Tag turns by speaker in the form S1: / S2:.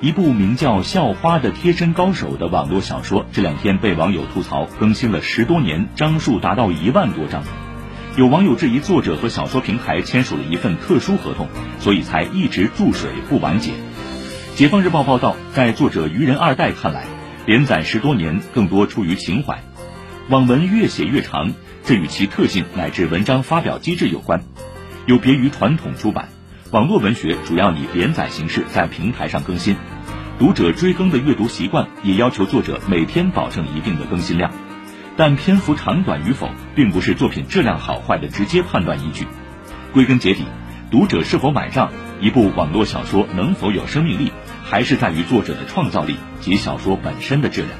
S1: 一部名叫《校花的贴身高手》的网络小说，这两天被网友吐槽更新了十多年，章数达到一万多章。有网友质疑作者和小说平台签署了一份特殊合同，所以才一直注水不完结。解放日报报道，在作者愚人二代看来，连载十多年更多出于情怀。网文越写越长，这与其特性乃至文章发表机制有关。有别于传统出版，网络文学主要以连载形式在平台上更新，读者追更的阅读习惯也要求作者每天保证一定的更新量。但篇幅长短与否，并不是作品质量好坏的直接判断依据。归根结底，读者是否买账，一部网络小说能否有生命力，还是在于作者的创造力及小说本身的质量。